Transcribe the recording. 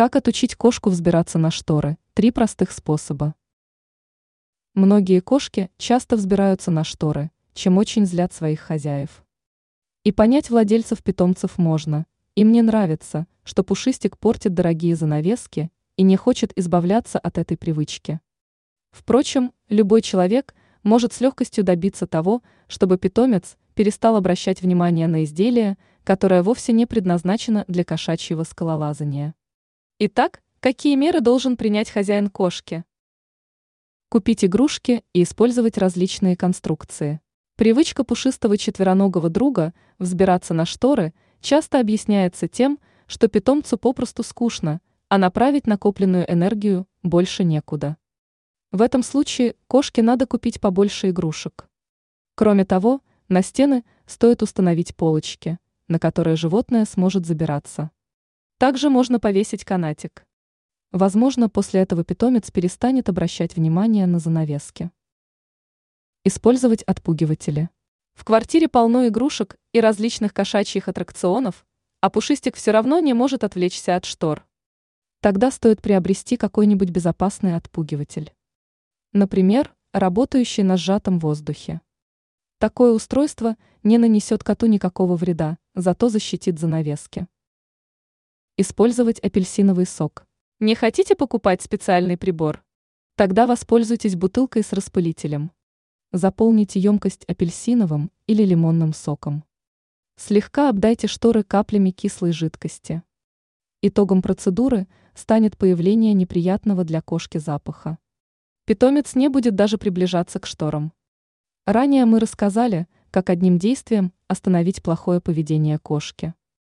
Как отучить кошку взбираться на шторы? Три простых способа. Многие кошки часто взбираются на шторы, чем очень злят своих хозяев. И понять владельцев питомцев можно. Им не нравится, что пушистик портит дорогие занавески и не хочет избавляться от этой привычки. Впрочем, любой человек может с легкостью добиться того, чтобы питомец перестал обращать внимание на изделие, которое вовсе не предназначено для кошачьего скалолазания. Итак, какие меры должен принять хозяин кошки? Купить игрушки и использовать различные конструкции. Привычка пушистого четвероногого друга взбираться на шторы часто объясняется тем, что питомцу попросту скучно, а направить накопленную энергию больше некуда. В этом случае кошке надо купить побольше игрушек. Кроме того, на стены стоит установить полочки, на которые животное сможет забираться. Также можно повесить канатик. Возможно, после этого питомец перестанет обращать внимание на занавески. Использовать отпугиватели. В квартире полно игрушек и различных кошачьих аттракционов, а пушистик все равно не может отвлечься от штор. Тогда стоит приобрести какой-нибудь безопасный отпугиватель. Например, работающий на сжатом воздухе. Такое устройство не нанесет коту никакого вреда, зато защитит занавески. Использовать апельсиновый сок. Не хотите покупать специальный прибор? Тогда воспользуйтесь бутылкой с распылителем. Заполните емкость апельсиновым или лимонным соком. Слегка обдайте шторы каплями кислой жидкости. Итогом процедуры станет появление неприятного для кошки запаха. Питомец не будет даже приближаться к шторам. Ранее мы рассказали, как одним действием остановить плохое поведение кошки.